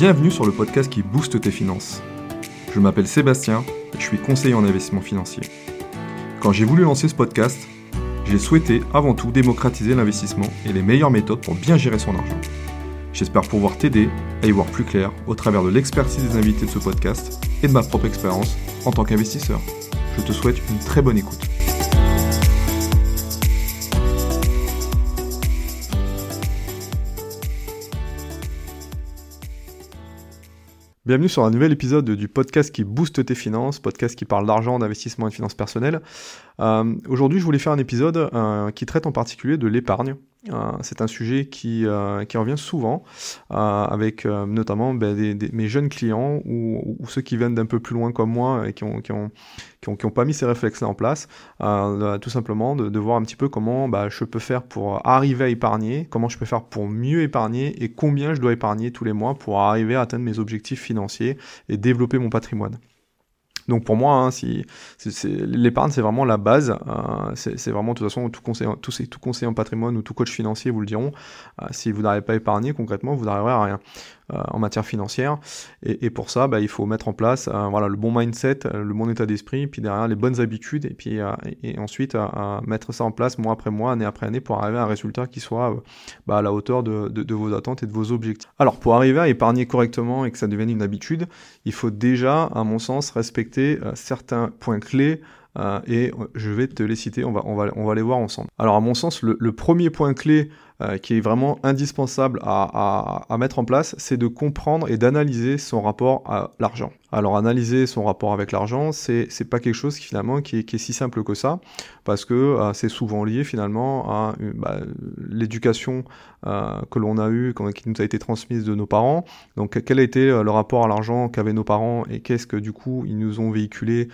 Bienvenue sur le podcast qui booste tes finances. Je m'appelle Sébastien et je suis conseiller en investissement financier. Quand j'ai voulu lancer ce podcast, j'ai souhaité avant tout démocratiser l'investissement et les meilleures méthodes pour bien gérer son argent. J'espère pouvoir t'aider à y voir plus clair au travers de l'expertise des invités de ce podcast et de ma propre expérience en tant qu'investisseur. Je te souhaite une très bonne écoute. Bienvenue sur un nouvel épisode du podcast qui booste tes finances, podcast qui parle d'argent, d'investissement et de finances personnelles. Euh, Aujourd'hui, je voulais faire un épisode euh, qui traite en particulier de l'épargne. Euh, c'est un sujet qui, euh, qui revient souvent euh, avec notamment ben, des, des, mes jeunes clients ou, ceux qui viennent d'un peu plus loin comme moi et qui ont, qui ont, pas mis ces réflexes-là en place. tout simplement de, de, voir un petit peu comment bah, je peux faire pour arriver à épargner, comment je peux faire pour mieux épargner et combien je dois épargner tous les mois pour arriver à atteindre mes objectifs financiers et développer mon patrimoine. Donc pour moi, hein, si, l'épargne, c'est vraiment la base. Euh, c'est vraiment de toute façon tout conseiller, tout, conseiller en patrimoine ou tout coach financier vous le diront. Euh, si vous n'arrivez pas à épargner concrètement, vous n'arriverez à rien. Euh, en matière financière. Et, et pour ça, bah, il faut mettre en place euh, voilà, le bon mindset, euh, le bon état d'esprit, puis derrière les bonnes habitudes, et puis et, ensuite mettre ça en place mois après mois, année après année, pour arriver à un résultat qui soit bah, à la hauteur de, vos attentes et de vos objectifs. Alors pour arriver à épargner correctement et que ça devienne une habitude, il faut déjà, à mon sens, respecter certains points clés et je vais te les citer, on va, on va, on va les voir ensemble. Alors à mon sens, le premier point clé euh, qui est vraiment indispensable à, mettre en place, c'est de comprendre et d'analyser son rapport à l'argent. Alors analyser son rapport avec l'argent, c'est c'est pas quelque chose qui finalement qui est, qui est, si simple que ça, parce que euh, c'est souvent lié finalement à bah, l'éducation euh, que l'on a eue, qui nous a été transmise de nos parents. Donc quel a été le rapport à l'argent qu'avaient nos parents et qu'est-ce que du coup ils nous ont véhiculé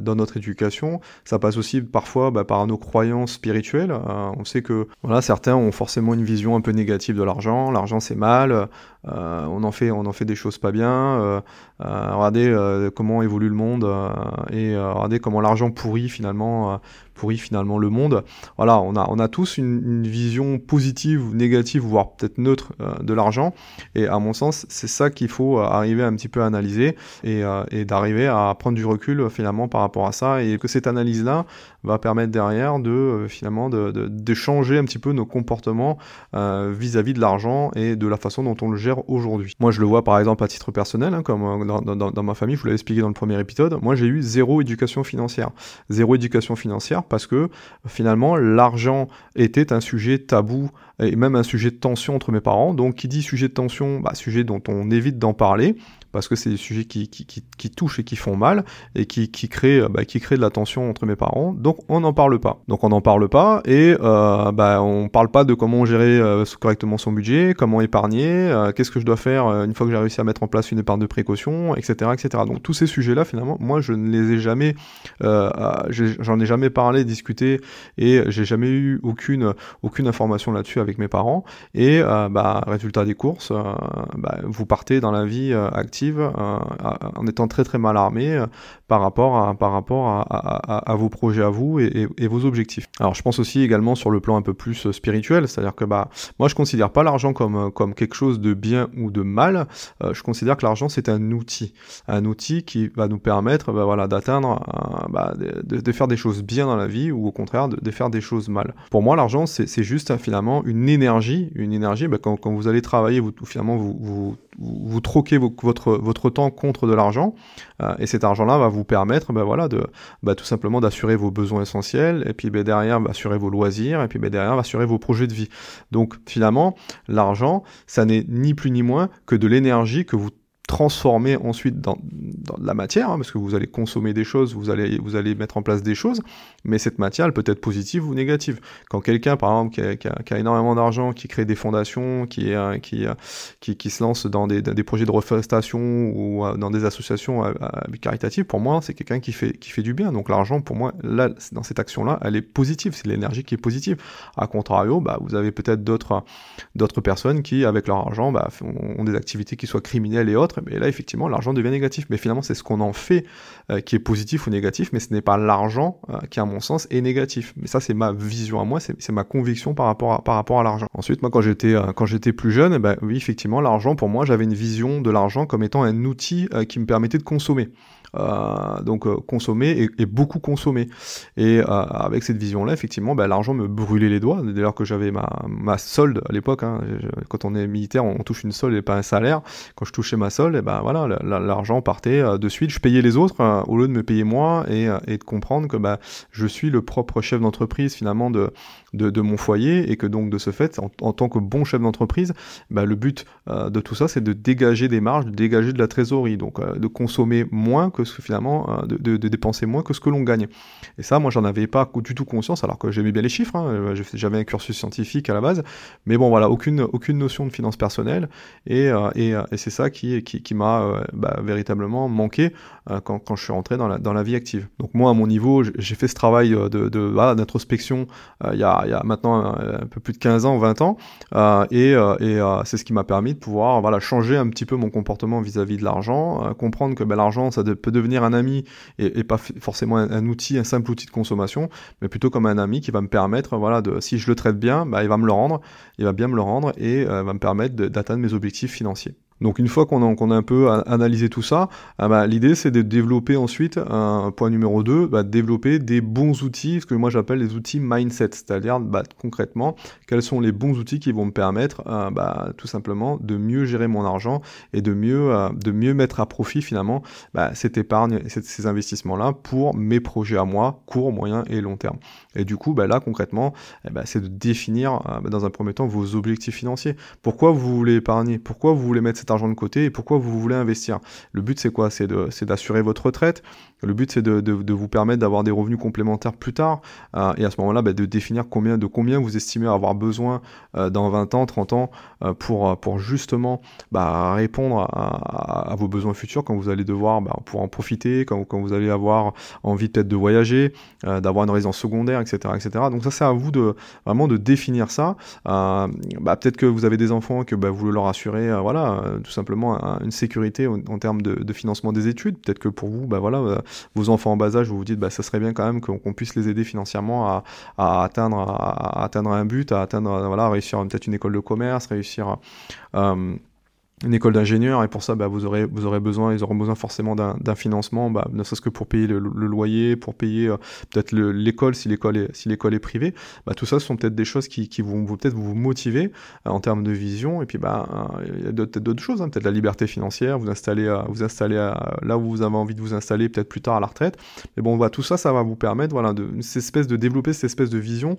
dans notre éducation? Ça passe aussi parfois bah, par nos croyances spirituelles. on sait que voilà certains ont forcément une vision un peu négative de l'argent. L'argent c'est mal, euh, on en fait, on en fait des choses pas bien. Euh, euh, regardez comment évolue le monde et regardez comment l'argent pourrit finalement pourrit finalement le monde. Voilà, on a, on a tous une, vision positive ou négative, voire peut-être neutre de l'argent. Et à mon sens, c'est ça qu'il faut arriver un petit peu à analyser et, et d'arriver à prendre du recul finalement par rapport à ça. Et que cette analyse-là va permettre derrière de finalement de, changer un petit peu nos comportements vis-à-vis -vis de l'argent et de la façon dont on le gère aujourd'hui. Moi, je le vois par exemple à titre personnel, hein, comme euh, dans, dans, dans, ma famille, je vous l'avais expliqué dans le premier épisode. Moi, j'ai eu zéro éducation financière. Zéro éducation financière parce que finalement, l'argent était un sujet tabou et même un sujet de tension entre mes parents. Donc, qui dit sujet de tension, bah, sujet dont on évite d'en parler parce que c'est des sujets qui, qui, qui, qui, touchent et qui font mal et qui, qui, créent, euh, bah, qui créent de la tension entre mes parents. Donc on n'en parle pas. Donc on n'en parle pas et euh, bah, on parle pas de comment gérer euh, correctement son budget, comment épargner, euh, qu'est-ce que je dois faire une fois que j'ai réussi à mettre en place une épargne de précaution, etc., etc. Donc tous ces sujets-là, finalement, moi je ne les ai jamais, j'en ai jamais parlé, discuté et j'ai jamais eu aucune aucune information là-dessus avec mes parents. Et bah, résultat des courses, bah, vous partez dans la vie active euh, en étant très très mal armé euh, par rapport à, par rapport à, vos projets à vous et, vos objectifs. Alors je pense aussi également sur le plan un peu plus euh, spirituel, c'est-à-dire que bah moi je considère pas l'argent comme comme quelque chose de bien ou de mal. je considère que l'argent c'est un outil, un outil qui va nous permettre bah, voilà d'atteindre, bah, de, faire des choses bien dans la vie ou au contraire de, faire des choses mal. Pour moi l'argent c'est juste finalement une énergie, une énergie bah, quand, vous allez travailler, vous finalement vous, vous, troquez votre votre, temps contre de l'argent, euh, et cet argent-là va vous permettre, ben voilà, de bah, tout simplement d'assurer vos besoins essentiels, et puis ben, derrière, bah, assurer vos loisirs, et puis ben, derrière, assurer vos projets de vie. Donc finalement, l'argent, ça n'est ni plus ni moins que de l'énergie que vous transformer ensuite dans, de la matière, hein, parce que vous allez consommer des choses, vous allez, vous allez mettre en place des choses, mais cette matière, elle peut être positive ou négative. Quand quelqu'un, par exemple, qui a, énormément d'argent, qui crée des fondations, qui, euh, euh, qui, qui, se lance dans des, projets de reforestation ou euh, dans des associations caritatives, pour moi, c'est quelqu'un qui fait, qui fait du bien. Donc l'argent, pour moi, là, dans cette action-là, elle est positive, c'est l'énergie qui est positive. A contrario, bah, vous avez peut-être d'autres personnes qui, avec leur argent, bah, ont des activités qui soient criminelles et autres, mais là effectivement l'argent devient négatif. Mais finalement c'est ce qu'on en fait euh, qui est positif ou négatif, mais ce n'est pas l'argent euh, qui à mon sens est négatif. Mais ça c'est ma vision à moi, c'est ma conviction par rapport à, par rapport à l'argent. Ensuite moi quand j'étais quand j'étais plus jeune, eh ben, oui effectivement l'argent pour moi j'avais une vision de l'argent comme étant un outil qui me permettait de consommer. Euh, donc euh, consommer et, beaucoup consommer. Et euh, avec cette vision-là, effectivement, bah, l'argent me brûlait les doigts. Dès lors que j'avais ma, ma solde à l'époque, hein, quand on est militaire, on touche une solde et pas un salaire. Quand je touchais ma solde, et eh ben voilà, l'argent partait de suite. Je payais les autres au lieu de me payer moi et, de comprendre que bah, je suis le propre chef d'entreprise finalement de, de, de, mon foyer et que donc de ce fait, en, tant que bon chef d'entreprise, bah, le but de tout ça, c'est de dégager des marges, de dégager de la trésorerie, donc de consommer moins que ce, finalement euh, de, dépenser moins que ce que l'on gagne. Et ça, moi, j'en avais pas du tout conscience, alors que j'aimais bien les chiffres. Hein, euh, j'avais un cursus scientifique à la base, mais bon, voilà, aucune aucune notion de finance personnelle, et, euh, et, c'est ça qui qui, m'a bah, véritablement manqué quand, quand je suis rentré dans la dans la vie active. Donc moi, à mon niveau, j'ai fait ce travail de, d'introspection il y a il y a maintenant un, peu plus de 15 ans, 20 ans, et, et c'est ce qui m'a permis de pouvoir voilà changer un petit peu mon comportement vis-à-vis de l'argent, comprendre que ben, l'argent ça peut devenir un ami et, pas forcément un, outil, un simple outil de consommation, mais plutôt comme un ami qui va me permettre, voilà, de, si je le traite bien, bah, il va me le rendre, il va bien me le rendre et euh, va me permettre d'atteindre mes objectifs financiers. Donc une fois qu'on a, a, un peu analysé tout ça, ah bah, l'idée c'est de développer ensuite, un point numéro 2, bah, développer des bons outils, ce que moi j'appelle les outils mindset, c'est-à-dire bah, concrètement quels sont les bons outils qui vont me permettre euh, bah, tout simplement de mieux gérer mon argent et de mieux, euh, de mieux mettre à profit finalement bah, cette épargne ces investissements-là pour mes projets à moi, court, moyen et long terme. Et du coup, bah, là concrètement, eh bah, c'est de définir euh, dans un premier temps vos objectifs financiers. Pourquoi vous voulez épargner? Pourquoi vous voulez mettre cet argent de côté? Et pourquoi vous voulez investir? Le but c'est quoi? C'est d'assurer votre retraite, le but, c'est de, de, vous permettre d'avoir des revenus complémentaires plus tard, euh, et à ce moment-là, bah, de définir combien, de combien vous estimez avoir besoin euh, dans 20 ans, 30 ans, pour, pour justement bah, répondre à, à, vos besoins futurs quand vous allez devoir bah, pour en profiter, quand, quand vous allez avoir envie peut-être de voyager, d'avoir une résidence secondaire, etc., etc. Donc ça, c'est à vous de vraiment de définir ça. bah, peut-être que vous avez des enfants que bah, vous leur assurez, voilà, tout simplement une sécurité en, termes de, financement des études. Peut-être que pour vous, bah voilà vos enfants en bas âge, vous vous dites, bah, ça serait bien quand même qu'on puisse les aider financièrement à, atteindre, à, atteindre un but, à atteindre, voilà, réussir peut-être une école de commerce, réussir euh, une école d'ingénieur et pour ça bah, vous aurez vous aurez besoin ils auront besoin forcément d'un financement bah, ne serait-ce que pour payer le, loyer pour payer euh, peut-être l'école si l'école est si l'école est privée. Bah, tout ça sont peut-être des choses qui, qui vont, peut-être vous motiver euh, en termes de vision. Et puis bah euh, il y a peut-être d'autres choses hein, peut-être la liberté financière vous installer vous installer là où vous avez envie de vous installer peut-être plus tard à la retraite. Mais bon bah, tout ça ça va vous permettre voilà de cette espèce de développer cette espèce de vision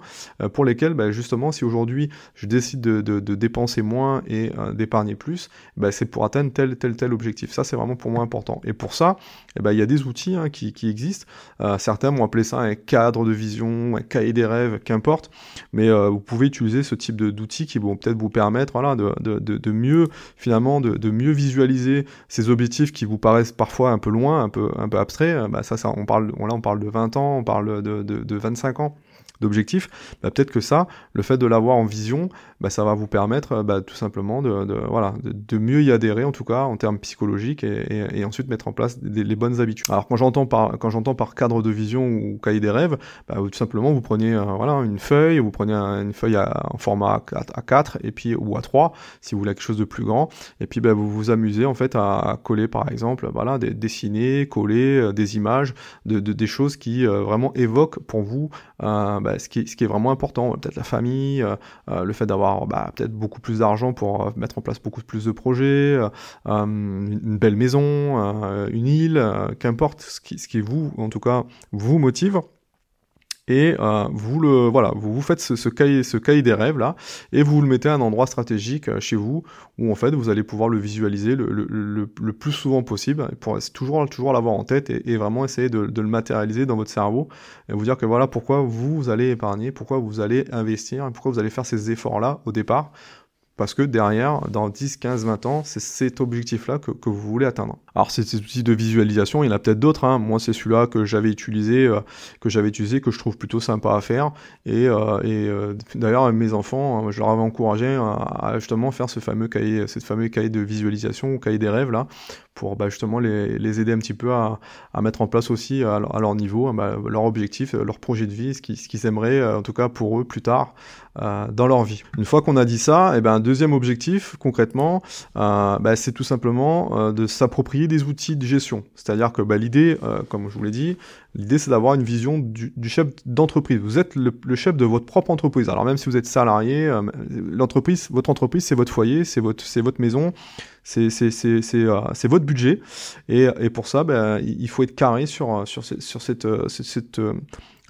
pour lesquelles bah, justement si aujourd'hui je décide de, de, de, dépenser moins et d'épargner plus bah, c'est pour atteindre tel, tel, tel objectif. Ça, c'est vraiment pour moi important. Et pour ça, eh ben, il y a des outils hein, qui, existent. Euh, certains vont appeler ça un cadre de vision, un cahier des rêves, qu'importe. Mais euh, vous pouvez utiliser ce type d'outils qui vont peut-être vous permettre voilà, de, mieux, finalement, de, mieux visualiser ces objectifs qui vous paraissent parfois un peu loin, un peu, un peu abstraits. Bah, ça, on parle, là, on parle de 20 ans, on parle de, de, de 25 ans d'objectifs, bah, peut-être que ça, le fait de l'avoir en vision, ça va vous permettre tout simplement de, de voilà, de, mieux y adhérer en tout cas en termes psychologiques et, ensuite mettre en place les bonnes habitudes. Alors quand j'entends par quand j'entends par cadre de vision ou cahier des rêves, bah, tout simplement vous prenez euh, voilà une feuille, vous prenez une feuille en format à 4 et puis ou à 3 si vous voulez quelque chose de plus grand. Et puis bah, vous vous amusez en fait à, coller par exemple voilà des, dessiner, coller euh, des images de, de, des choses qui euh, vraiment évoquent pour vous bah, ce, qui, ce qui est vraiment important, peut-être la famille, le fait d'avoir peut-être beaucoup plus d'argent pour mettre en place beaucoup plus de projets, une belle maison, une île, qu'importe ce qui, vous, en tout cas, vous motive. Et euh, vous le voilà, vous faites ce, cahier, des rêves là, et vous le mettez à un endroit stratégique euh, chez vous où en fait vous allez pouvoir le visualiser le, plus souvent possible, pour toujours l'avoir en tête et, vraiment essayer de, le matérialiser dans votre cerveau et vous dire que voilà pourquoi vous allez épargner, pourquoi vous allez investir, pourquoi vous allez faire ces efforts là au départ Parce que derrière, dans 10, 15, 20 ans, c'est cet objectif-là que, vous voulez atteindre. Alors, ces outils de visualisation, il y en a peut-être d'autres. Hein. Moi, c'est celui-là que j'avais utilisé, euh, que j'avais que je trouve plutôt sympa à faire. Et, euh, euh, d'ailleurs, mes enfants, je leur avais encouragé à, justement faire ce fameux cahier, cette fameux cahier de visualisation ou cahier des rêves là, pour bah, justement les, aider un petit peu à, à, mettre en place aussi à, leur niveau bah, leur objectif, leur projet de vie, ce qu'ils aimeraient, en tout cas pour eux plus tard dans leur vie. Une fois qu'on a dit ça, et eh ben deuxième objectif concrètement, euh, bah, c'est tout simplement euh, de s'approprier des outils de gestion. C'est-à-dire que bah, l'idée, euh, comme je vous l'ai dit, l'idée c'est d'avoir une vision du, chef d'entreprise. Vous êtes le, chef de votre propre entreprise. Alors même si vous êtes salarié, l'entreprise, votre entreprise c'est votre foyer, c'est votre, c'est votre maison, c'est c'est votre budget et, pour ça ben, il faut être carré sur sur cette cette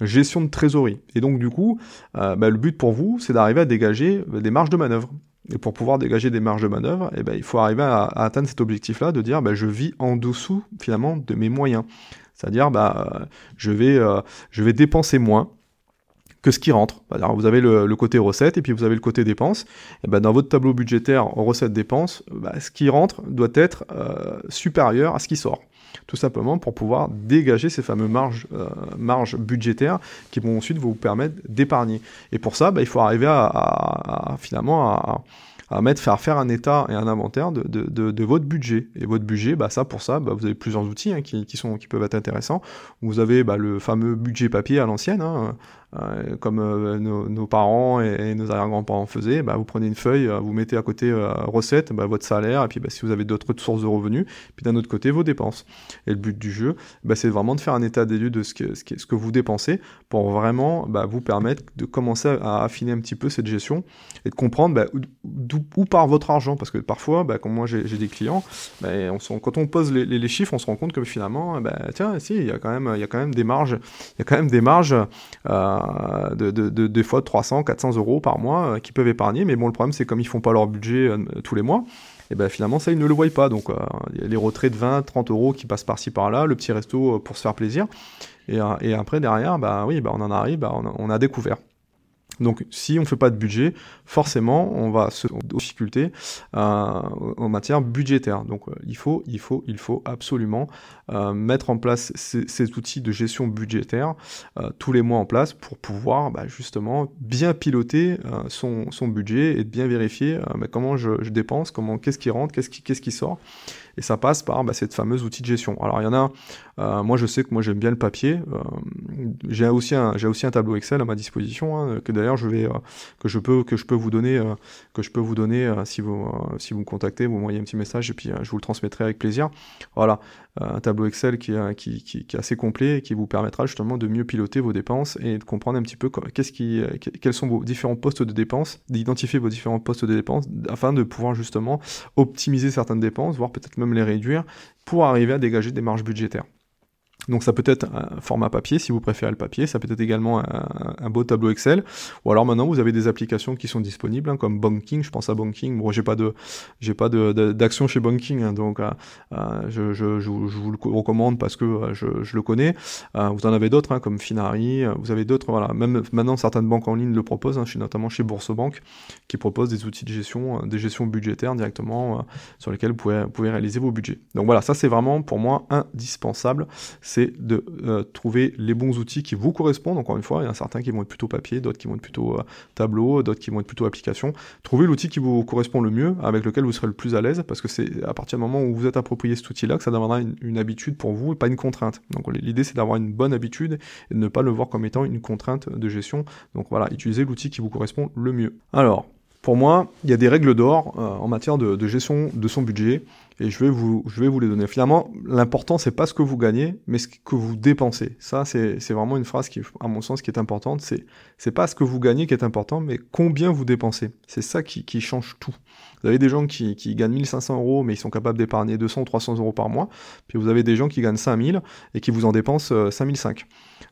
gestion de trésorerie. Et donc du coup, euh, bah, le but pour vous, c'est d'arriver à dégager des marges de manœuvre. Et pour pouvoir dégager des marges de manœuvre, eh ben, il faut arriver à, atteindre cet objectif-là de dire je vis en dessous finalement de mes moyens. C'est-à-dire euh, je vais dépenser moins que ce qui rentre. Alors vous avez le, côté recette et puis vous avez le côté dépenses. Et ben dans votre tableau budgétaire recette-dépenses, bah, ce qui rentre doit être euh, supérieur à ce qui sort tout simplement pour pouvoir dégager ces fameuses marges, euh, marges budgétaires qui vont ensuite vous permettre d'épargner. Et pour ça, bah, il faut arriver à, finalement à, à mettre, faire faire un état et un inventaire de, de, de, votre budget. Et votre budget, bah ça pour ça, bah, vous avez plusieurs outils hein, qui, qui, sont, qui peuvent être intéressants. Vous avez bah, le fameux budget papier à l'ancienne, hein, euh, comme euh, nos, parents et, nos arrière-grands-parents faisaient, bah, vous prenez une feuille, euh, vous mettez à côté recette, bah, votre salaire, et puis bah, si vous avez d'autres sources de revenus, puis d'un autre côté vos dépenses. Et le but du jeu, c'est vraiment de faire un état des lieux de ce que, vous dépensez pour vraiment vous permettre de commencer à affiner un petit peu cette gestion et de comprendre bah, où part votre argent. Parce que parfois, comme moi j'ai des clients, quand on pose les, chiffres, on se rend compte que finalement, tiens, si, il y a quand même, des marges, il y a quand même des marges de, de, de, de, fois 300, 400 euros par mois euh, qui peuvent épargner. Mais bon, le problème, c'est comme ils font pas leur budget euh, tous les mois, et ben finalement ça ils ne le voient pas. Donc les retraits de 20, 30 euros qui passent par-ci par-là, le petit resto pour se faire plaisir. Et, après derrière, bah oui, bah, on en arrive, bah, on a découvert. Donc si on ne fait pas de budget, forcément on va se difficulté euh, en matière budgétaire. Donc euh, il faut, il faut, il faut absolument euh, mettre en place ces, outils de gestion budgétaire euh, tous les mois en place pour pouvoir bah, justement bien piloter son, son, budget et bien vérifier bah, comment je, je, dépense, comment qu'est-ce qui rentre, qu'est-ce qui, qu'est-ce qui sort. Et ça passe par bah, cette fameuse outil de gestion. Alors il y en a, euh, moi je sais que moi j'aime bien le papier. Euh, j'ai aussi un j'ai aussi un tableau Excel à ma disposition hein, que d'ailleurs je vais euh, que je peux que je peux vous donner que je peux vous donner si vous si vous me contactez, vous m'envoyez un petit message et puis je vous le transmettrai avec plaisir. Voilà, un tableau Excel qui, qui, qui, est assez complet et qui vous permettra justement de mieux piloter vos dépenses et de comprendre un petit peu qu'est-ce qui quels sont vos différents postes de dépenses, d'identifier vos différents postes de dépenses afin de pouvoir justement optimiser certaines dépenses, voire peut-être même les réduire pour arriver à dégager des marges budgétaires. Donc ça peut être un format papier si vous préférez le papier, ça peut être également un, beau tableau Excel, ou alors maintenant vous avez des applications qui sont disponibles hein, comme Banking, je pense à Banking. Bon, j'ai pas de j'ai pas de, d'action chez Banking, hein, donc euh, euh, je, vous le recommande parce que euh, je, le connais. vous en avez d'autres hein, comme Finari, vous avez d'autres voilà. Même maintenant certaines banques en ligne le proposent, notamment chez Boursebank, qui proposent des outils de gestion, des gestions budgétaires directement sur lesquels vous pouvez réaliser vos budgets. Donc voilà, ça c'est vraiment pour moi indispensable c'est de euh, trouver les bons outils qui vous correspondent. Encore une fois, il y en a certains qui vont être plutôt papier, d'autres qui vont être plutôt euh, tableau, d'autres qui vont être plutôt application. Trouvez l'outil qui vous correspond le mieux, avec lequel vous serez le plus à l'aise, parce que c'est à partir du moment où vous êtes approprié cet outil-là que ça deviendra une, habitude pour vous et pas une contrainte. Donc l'idée c'est d'avoir une bonne habitude et de ne pas le voir comme étant une contrainte de gestion. Donc voilà, utilisez l'outil qui vous correspond le mieux. Alors, pour moi, il y a des règles d'or euh, en matière de, gestion de son budget et je vais vous, les donner. Finalement, l'important, c'est pas ce que vous gagnez, mais ce que vous dépensez. Ça, c'est, vraiment une phrase qui, à mon sens, qui est importante. C'est, c'est pas ce que vous gagnez qui est important, mais combien vous dépensez. C'est ça qui, change tout. Vous avez des gens qui, qui gagnent 1500 euros, mais ils sont capables d'épargner 200 ou 300 euros par mois. Puis vous avez des gens qui gagnent 5000 et qui vous en dépensent 5005.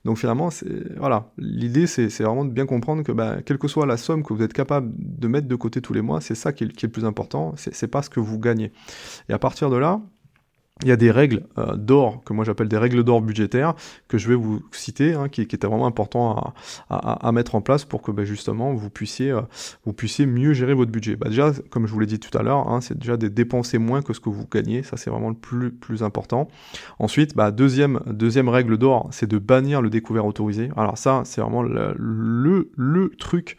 Donc finalement, voilà. L'idée, c'est, vraiment de bien comprendre que, bah, quelle que soit la somme que vous êtes capable de mettre de côté tous les mois, c'est ça qui est, qui est le plus important. C'est pas ce que vous gagnez. Et à partir de là, il y a des règles euh, d'or, que moi j'appelle des règles d'or budgétaires, que je vais vous citer, hein, qui, qui étaient vraiment important à, à, à, mettre en place pour que ben, justement vous puissiez, euh, vous puissiez mieux gérer votre budget. Bah, déjà, comme je vous l'ai dit tout à l'heure, hein, c'est déjà de dépenser moins que ce que vous gagnez, ça c'est vraiment le plus, plus important. Ensuite, bah, deuxième, deuxième règle d'or, c'est de bannir le découvert autorisé. Alors ça, c'est vraiment le, le, le truc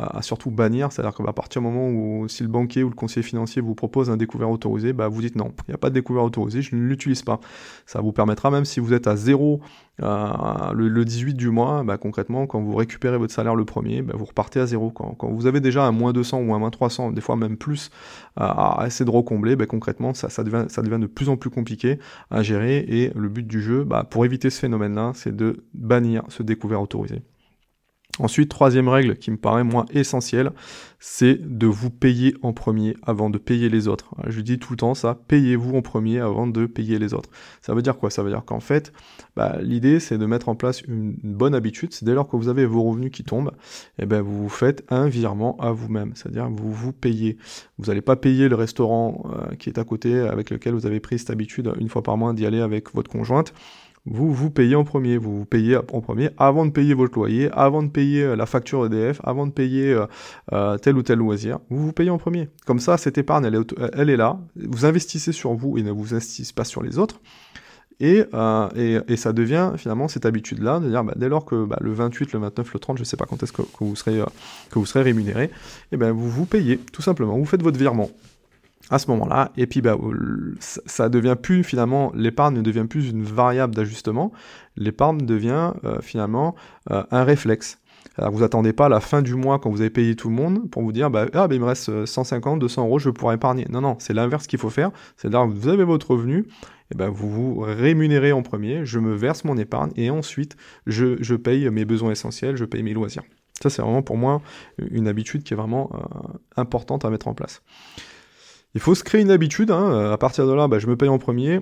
à, surtout bannir, c'est-à-dire qu'à partir du moment où si le banquier ou le conseiller financier vous propose un découvert autorisé, bah vous dites non, il n'y a pas de découvert autorisé, je ne l'utilise pas. Ça vous permettra même si vous êtes à zéro euh, le, 18 du mois, bah, concrètement, quand vous récupérez votre salaire le premier, bah, vous repartez à zéro. Quand, vous avez déjà un moins 200 ou un moins 300, des fois même plus, à, essayer de recombler, bah, concrètement, ça, ça, devient, ça devient de plus en plus compliqué à gérer. Et le but du jeu, bah, pour éviter ce phénomène-là, c'est de bannir ce découvert autorisé. Ensuite, troisième règle qui me paraît moins essentielle, c'est de vous payer en premier avant de payer les autres. Je dis tout le temps ça, payez-vous en premier avant de payer les autres. Ça veut dire quoi? Ça veut dire qu'en fait, bah, l'idée c'est de mettre en place une, bonne habitude, c'est dès lors que vous avez vos revenus qui tombent, et eh ben vous faites un virement à vous-même, c'est-à-dire vous vous payez. Vous n'allez pas payer le restaurant euh, qui est à côté avec lequel vous avez pris cette habitude une fois par mois d'y aller avec votre conjointe vous vous payez en premier, vous vous payez en premier avant de payer votre loyer, avant de payer euh, la facture EDF, avant de payer euh, euh, tel ou tel loisir, vous vous payez en premier. Comme ça, cette épargne, elle est, là, vous investissez sur vous et ne vous investissez pas sur les autres. Et, et, ça devient finalement cette habitude-là bah, dès lors que bah, le 28, le 29, le 30, je ne sais pas quand est-ce que, vous serez, que serez rémunéré, eh ben vous vous payez tout simplement, vous faites votre virement à ce moment-là. Et puis, bah, ça devient plus, finalement, l'épargne ne devient plus une variable d'ajustement. L'épargne devient euh, finalement euh, un réflexe. Alors, vous attendez pas la fin du mois quand vous avez payé tout le monde pour vous dire, bah, ah, bah, il me reste 150, 200 euros, je pourrais épargner. Non, non, c'est l'inverse qu'il faut faire. C'est-à-dire, vous avez votre revenu, et ben vous vous rémunérez en premier, je me verse mon épargne et ensuite je, je paye mes besoins essentiels, je paye mes loisirs. Ça, c'est vraiment pour moi une habitude qui est vraiment euh, importante à mettre en place. Il faut se créer une habitude. Hein. À partir de là, bah, je me paye en premier.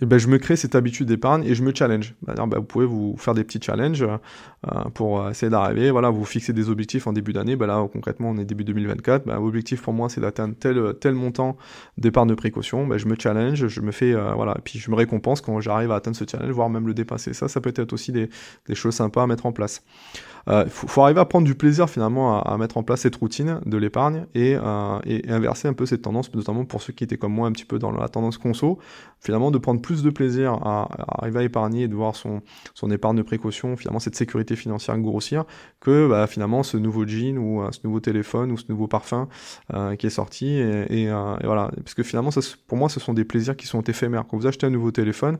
Et ben, je me crée cette habitude d'épargne et je me challenge. Bah, vous pouvez vous faire des petits challenges euh, pour essayer d'arriver. Voilà, vous fixez des objectifs en début d'année. Là, concrètement, on est début 2024. Ben, L'objectif pour moi, c'est d'atteindre tel, montant d'épargne de précaution. Je me challenge, je me fais, euh, voilà, puis je me récompense quand j'arrive à atteindre ce challenge, voire même le dépasser. Ça, ça peut être aussi des choses sympas à mettre en place. Il euh, faut, arriver à prendre du plaisir finalement à, mettre en place cette routine de l'épargne euh, et, inverser un peu cette tendance, notamment pour ceux qui étaient comme moi un petit peu dans la tendance conso, finalement de prendre plus de plaisir à, arriver à épargner et de voir son, son épargne de précaution, finalement cette sécurité financière grossir, que bah, finalement ce nouveau jean ou euh, ce nouveau téléphone ou ce nouveau parfum qui est sorti. Et, voilà, parce que finalement, ça, pour moi, ce sont des plaisirs qui sont éphémères. Quand vous achetez un nouveau téléphone,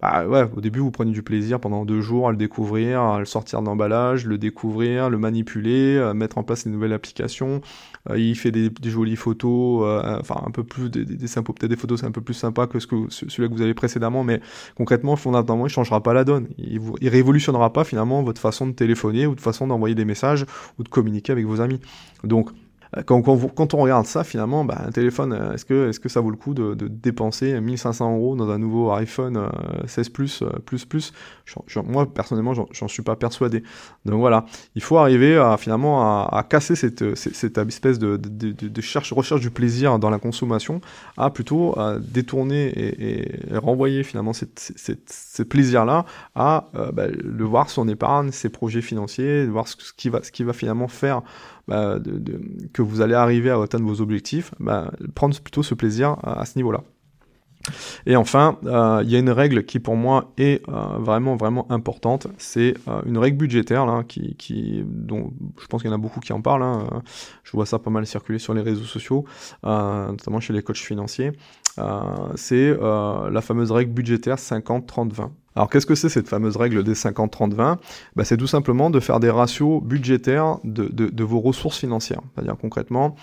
bah, ouais, au début, vous prenez du plaisir pendant deux jours à le découvrir, à le sortir d'emballage, le découvrir, le manipuler, euh, mettre en place une nouvelle application. Euh, il fait des, jolies photos, euh, enfin un peu plus des, des, peut-être des photos c'est un peu plus sympa que ce que celui que vous avez précédemment, mais concrètement, fondamentalement, il changera pas la donne. Il, vous, il révolutionnera pas finalement votre façon de téléphoner ou de façon d'envoyer des messages ou de communiquer avec vos amis. Donc quand, quand, on regarde ça, finalement, bah, un téléphone, euh, est-ce que, est-ce que ça vaut le coup de, de, dépenser 1500 euros dans un nouveau iPhone 16 euh, Plus, euh, plus, plus? Moi, personnellement, j'en suis pas persuadé. Donc voilà, il faut arriver à, finalement à, à casser cette, cette, espèce de, de, de, cherche, recherche du plaisir dans la consommation, à plutôt à détourner et, et renvoyer finalement cette, cette, ce plaisir-là à bah, le voir son épargne, ses projets financiers, voir ce, qui va, ce qui va finalement faire bah, que vous allez arriver à atteindre vos objectifs, bah, prendre plutôt ce plaisir à, ce niveau-là. Et enfin, euh, il y a une règle qui pour moi est euh, vraiment vraiment importante, c'est euh, une règle budgétaire dont je pense qu'il y en a beaucoup qui en parlent. Hein, je vois ça pas mal circuler sur les réseaux sociaux, notamment chez les coachs financiers. c'est la fameuse règle budgétaire 50-30-20. Alors qu'est-ce que c'est cette fameuse règle des 50-30-20 bah, C'est tout simplement de faire des ratios budgétaires de, vos ressources financières. C'est-à-dire concrètement,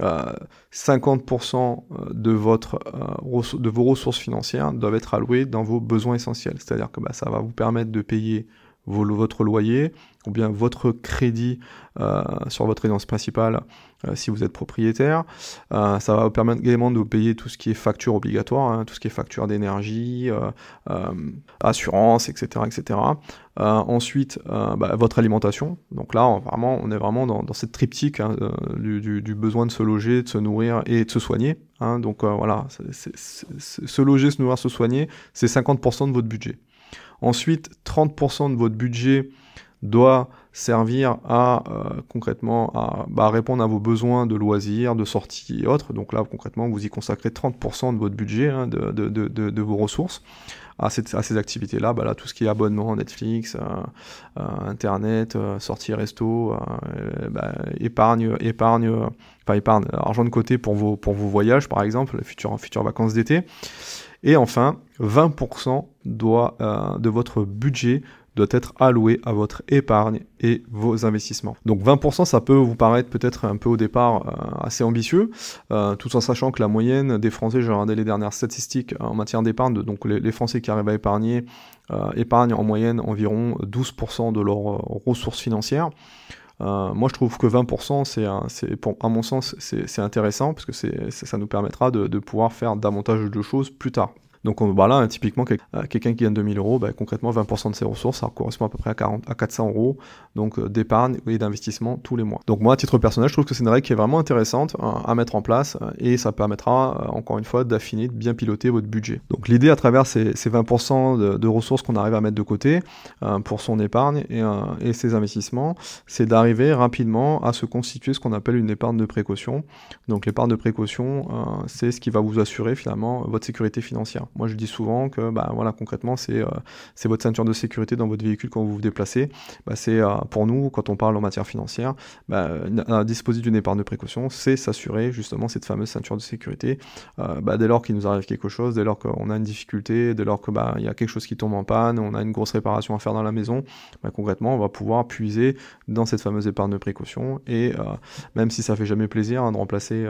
euh, 50% de, votre, euh, de vos ressources financières doivent être allouées dans vos besoins essentiels. C'est-à-dire que bah, ça va vous permettre de payer votre loyer ou bien votre crédit euh, sur votre résidence principale euh, si vous êtes propriétaire. Euh, ça va vous permettre également de payer tout ce qui est facture obligatoire, hein, tout ce qui est facture d'énergie, assurance, etc. etc. ensuite, bah, votre alimentation. Donc là, on, vraiment, on est vraiment dans, cette triptyque hein, du, besoin de se loger, de se nourrir et de se soigner. Hein. donc voilà, se loger, se nourrir, se soigner, c'est 50% de votre budget. Ensuite, 30% de votre budget doit servir à euh, concrètement à bah, répondre à vos besoins de loisirs, de sorties et autres. Donc là, concrètement, vous y consacrez 30% de votre budget, hein, de, vos ressources à, à ces activités-là. Bah, là, tout ce qui est abonnement, Netflix, euh, euh, Internet, sorties resto, bah, épargne, épargne, enfin épargne, argent de côté pour vos, pour vos voyages, par exemple, les futures vacances d'été. Et enfin, 20% doit, de votre budget doit être alloué à votre épargne et vos investissements. Donc 20%, ça peut vous paraître peut-être un peu au départ euh, assez ambitieux, euh, tout en sachant que la moyenne des Français, j'ai regardé les dernières statistiques en matière d'épargne, donc les, Français qui arrivent à épargner euh, épargnent en moyenne environ 12% de leurs ressources financières. Moi, je trouve que 20%, c'est, pour, à mon sens, c'est, intéressant parce que ça nous permettra de pouvoir faire davantage de choses plus tard. Donc on, bah là, typiquement, euh, quelqu'un qui gagne 2000 euros, bah, concrètement 20% de ses ressources, ça correspond à peu près à, 40, à 400 euros donc euh, d'épargne et d'investissement tous les mois. Donc moi, à titre personnel, je trouve que c'est une règle qui est vraiment intéressante euh, à mettre en place et ça permettra, encore une fois, d'affiner, de bien piloter votre budget. Donc l'idée à travers ces, 20% de, ressources qu'on arrive à mettre de côté pour son épargne et ses investissements, c'est d'arriver rapidement à se constituer ce qu'on appelle une épargne de précaution. Donc l'épargne de précaution, c'est ce qui va vous assurer finalement votre sécurité financière. Moi, je dis souvent que, bah, voilà, concrètement, c'est euh, c'est votre ceinture de sécurité dans votre véhicule quand vous vous déplacez. Bah, c'est euh, pour nous, quand on parle en matière financière, bah, disposer d'une épargne de précaution, c'est s'assurer justement cette fameuse ceinture de sécurité. Euh, bah, dès lors qu'il nous arrive quelque chose, dès lors qu'on a une difficulté, dès lors qu'il y a quelque chose qui tombe en panne, on a une grosse réparation à faire dans la maison, concrètement, on va pouvoir puiser dans cette fameuse épargne de précaution. Et même si ça fait jamais plaisir hein, de remplacer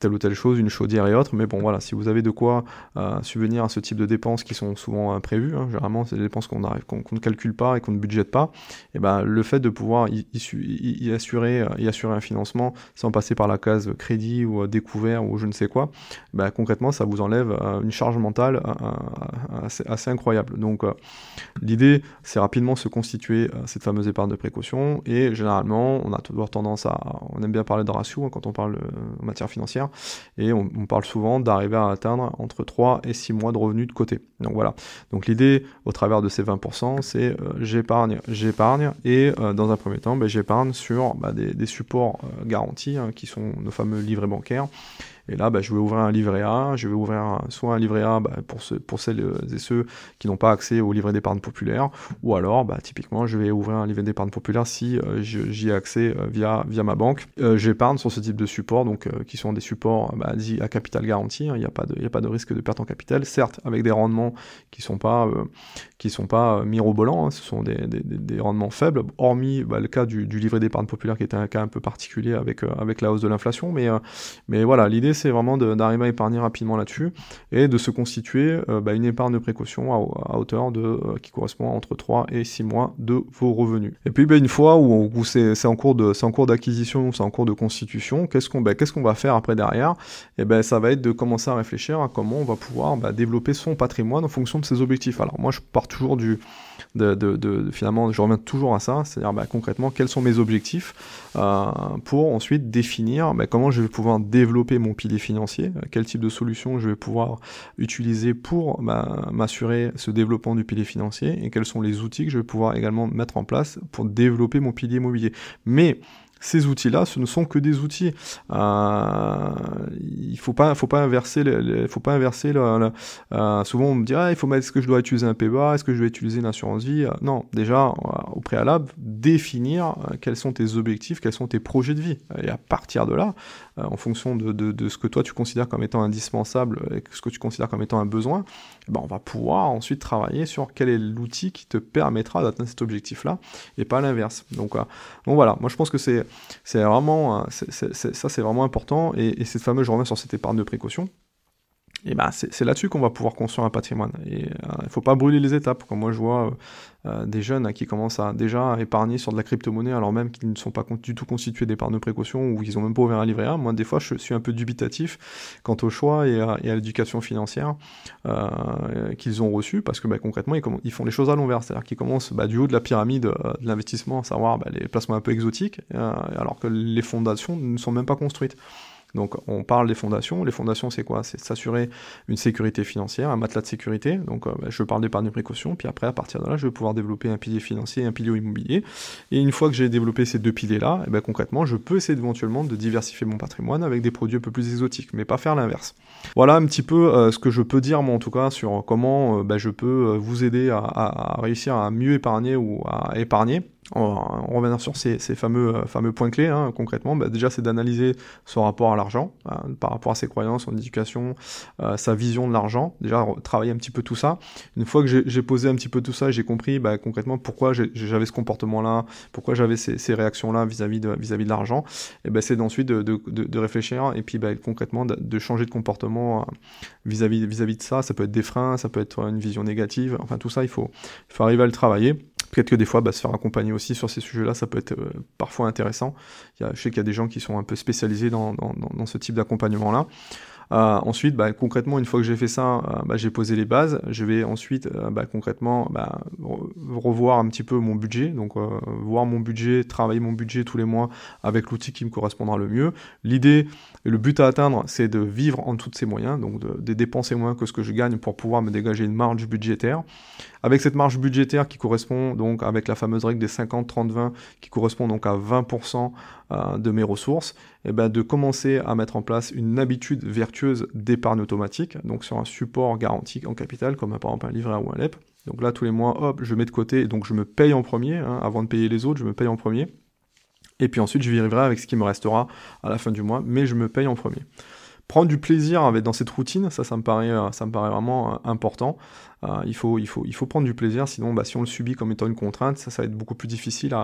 telle ou telle chose, une chaudière et autres. Mais bon, voilà, si vous avez de quoi euh, subvenir à ce type de dépenses qui sont souvent imprévues, hein, généralement c'est des dépenses qu'on qu'on ne calcule pas et qu'on ne budgète pas, et ben le fait de pouvoir y, assurer, y assurer un financement sans passer par la case crédit ou euh, découvert ou je ne sais quoi, ben, concrètement ça vous enlève euh, une charge mentale assez, assez, incroyable. Donc l'idée c'est rapidement se constituer cette fameuse épargne de précaution et généralement on a toujours tendance à, on aime bien parler de ratio hein, quand on parle en matière financière, et on, parle souvent d'arriver à atteindre entre 3 et 6 mois de revenus de côté. Donc voilà. Donc l'idée au travers de ces 20%, c'est euh, j'épargne, j'épargne et euh, dans un premier temps, ben, j'épargne sur bah, des, supports euh, garantis hein, qui sont nos fameux livrets bancaires et là, bah, je vais ouvrir un livret A, je vais ouvrir soit un livret A bah, pour, pour celles et ceux qui n'ont pas accès au livret d'épargne populaire, ou alors, bah, typiquement, je vais ouvrir un livret d'épargne populaire si euh, j'y ai accès euh, via, via ma banque. Euh, j'épargne sur ce type de support, donc qui sont des supports dits à capital garanti, hein. il n'y a, pas de, a pas de risque de perte en capital, certes avec des rendements qui ne sont pas, qui sont pas mirobolants, hein. ce sont des, rendements faibles, hormis le cas du, du livret d'épargne populaire qui était un cas un peu particulier avec, avec la hausse de l'inflation, mais, mais voilà, l'idée c'est vraiment d'arriver à épargner rapidement là-dessus et de se constituer euh, bah, une épargne de précaution à, hauteur de euh, qui correspond entre 3 et 6 mois de vos revenus. Et puis bah, une fois où, c'est en cours de c'est d'acquisition, c'est en cours de constitution, qu'est-ce qu'on bah, qu'est-ce qu'on va faire après derrière? Et eh ben ça va être de commencer à réfléchir à comment on va pouvoir développer son patrimoine en fonction de ses objectifs. Alors moi je pars toujours du de, finalement, je reviens toujours à ça, c'est-à-dire bah, concrètement quels sont mes objectifs euh, pour ensuite définir bah, comment je vais pouvoir développer mon pilier financier, euh, quel type de solution je vais pouvoir utiliser pour bah, m'assurer ce développement du pilier financier et quels sont les outils que je vais pouvoir également mettre en place pour développer mon pilier immobilier. Mais ces outils-là, ce ne sont que des outils. Euh, il faut pas, faut pas inverser, il faut pas inverser. Le, euh, souvent, on me dit, ah, il faut mettre, est-ce que je dois utiliser un PBA, est-ce que je vais utiliser une assurance vie? Euh, Non, déjà, au préalable, définir quels sont tes objectifs, quels sont tes projets de vie. Et à partir de là, en fonction de, de, de, ce que toi tu considères comme étant indispensable et ce que tu considères comme étant un besoin, ben on va pouvoir ensuite travailler sur quel est l'outil qui te permettra d'atteindre cet objectif-là et pas l'inverse. Donc, donc voilà, moi je pense que c'est vraiment, ça c'est vraiment important. Et, cette fameuse, je reviens sur cette épargne de précaution. Et ben c'est là-dessus qu'on va pouvoir construire un patrimoine. Et il ne faut pas brûler les étapes. Comme moi je vois euh, des jeunes hein, qui commencent à déjà épargner sur de la crypto-monnaie alors même qu'ils ne sont pas du tout constitués d'épargne de précaution ou qu'ils n'ont même pas ouvert un livret A. Moi, des fois, je suis un peu dubitatif quant au choix et à, l'éducation financière euh, qu'ils ont reçu parce que bah, concrètement, ils, font les choses à l'envers. C'est-à-dire qu'ils commencent bah, du haut de la pyramide euh, de l'investissement, à savoir bah, les placements un peu exotiques, alors que les fondations ne sont même pas construites. Donc on parle des fondations. Les fondations, c'est quoi? C'est s'assurer une sécurité financière, un matelas de sécurité. Donc euh, bah, je parle d'épargne précaution. Puis après, à partir de là, je vais pouvoir développer un pilier financier et un pilier immobilier. Et une fois que j'ai développé ces deux piliers-là, eh ben, concrètement, je peux essayer éventuellement de diversifier mon patrimoine avec des produits un peu plus exotiques, mais pas faire l'inverse. Voilà un petit peu euh, ce que je peux dire, moi en tout cas, sur comment euh, bah, je peux vous aider à réussir à mieux épargner ou à épargner va revenir sur ces, fameux, euh, fameux points clés, hein, concrètement, bah, déjà c'est d'analyser son rapport à l'argent, hein, par rapport à ses croyances, son éducation, euh, sa vision de l'argent, déjà travailler un petit peu tout ça. Une fois que j'ai posé un petit peu tout ça, j'ai compris bah, concrètement pourquoi j'avais ce comportement-là, pourquoi j'avais ces, réactions-là vis-à-vis de, l'argent, et ben c'est d'ensuite de, réfléchir et puis bah, concrètement de, changer de comportement euh, vis-à-vis vis -vis de ça. Ça peut être des freins, ça peut être une vision négative, enfin tout ça, il faut, il faut arriver à le travailler. Peut-être que des fois, bah, se faire accompagner aussi sur ces sujets-là, ça peut être euh, parfois intéressant. Y a, je sais qu'il y a des gens qui sont un peu spécialisés dans, dans ce type d'accompagnement-là. Euh, ensuite, bah, concrètement, une fois que j'ai fait ça, euh, bah, j'ai posé les bases. Je vais ensuite, euh, bah, concrètement, bah, revoir un petit peu mon budget. Donc, voir mon budget, travailler mon budget tous les mois avec l'outil qui me correspondra le mieux. L'idée et le but à atteindre, c'est de vivre en de ces moyens, donc de, de, dépenser moins que ce que je gagne pour pouvoir me dégager une marge budgétaire. Avec cette marge budgétaire qui correspond donc avec la fameuse règle des 50-30-20 qui correspond donc à 20% de mes ressources, et eh ben de commencer à mettre en place une habitude vertueuse d'épargne automatique, donc sur un support garanti en capital, comme par exemple un livret ou un LEP. Donc là, tous les mois, hop, je mets de côté, donc je me paye en premier, hein, avant de payer les autres, je me paye en premier. Et puis ensuite, je vivrai avec ce qui me restera à la fin du mois, mais je me paye en premier prendre du plaisir avec, dans cette routine, ça, ça me paraît, euh, ça me vraiment euh, important. Euh, il, faut, prendre du plaisir, sinon, bah, si on le subit comme étant une contrainte, ça, ça va être beaucoup plus difficile,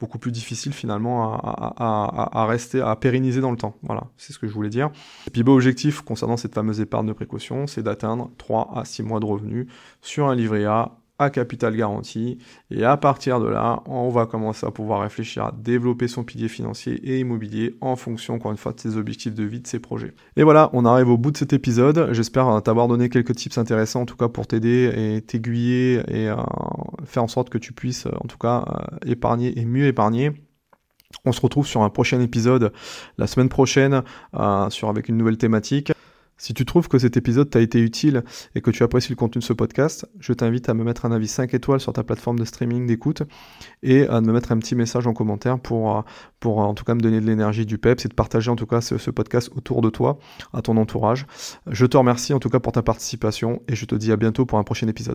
beaucoup plus difficile finalement à, rester, à pérenniser dans le temps. Voilà, c'est ce que je voulais dire. Et puis, bah, objectif concernant cette fameuse épargne de précaution, c'est d'atteindre 3 à 6 mois de revenus sur un livret A à capital garanti. Et à partir de là, on va commencer à pouvoir réfléchir à développer son pilier financier et immobilier en fonction, encore une fois, de ses objectifs de vie, de ses projets. Et voilà, on arrive au bout de cet épisode. J'espère t'avoir donné quelques tips intéressants, en tout cas pour t'aider et t'aiguiller et euh, faire en sorte que tu puisses, en tout cas, euh, épargner et mieux épargner. On se retrouve sur un prochain épisode la semaine prochaine euh, sur avec une nouvelle thématique. Si tu trouves que cet épisode t'a été utile et que tu apprécies le contenu de ce podcast, je t'invite à me mettre un avis 5 étoiles sur ta plateforme de streaming d'écoute et à me mettre un petit message en commentaire pour, euh, euh, en tout cas me donner de l'énergie du PEP, c'est de partager en tout cas ce podcast autour de toi, à ton entourage. Je te remercie en tout cas pour ta participation et je te dis à bientôt pour un prochain épisode.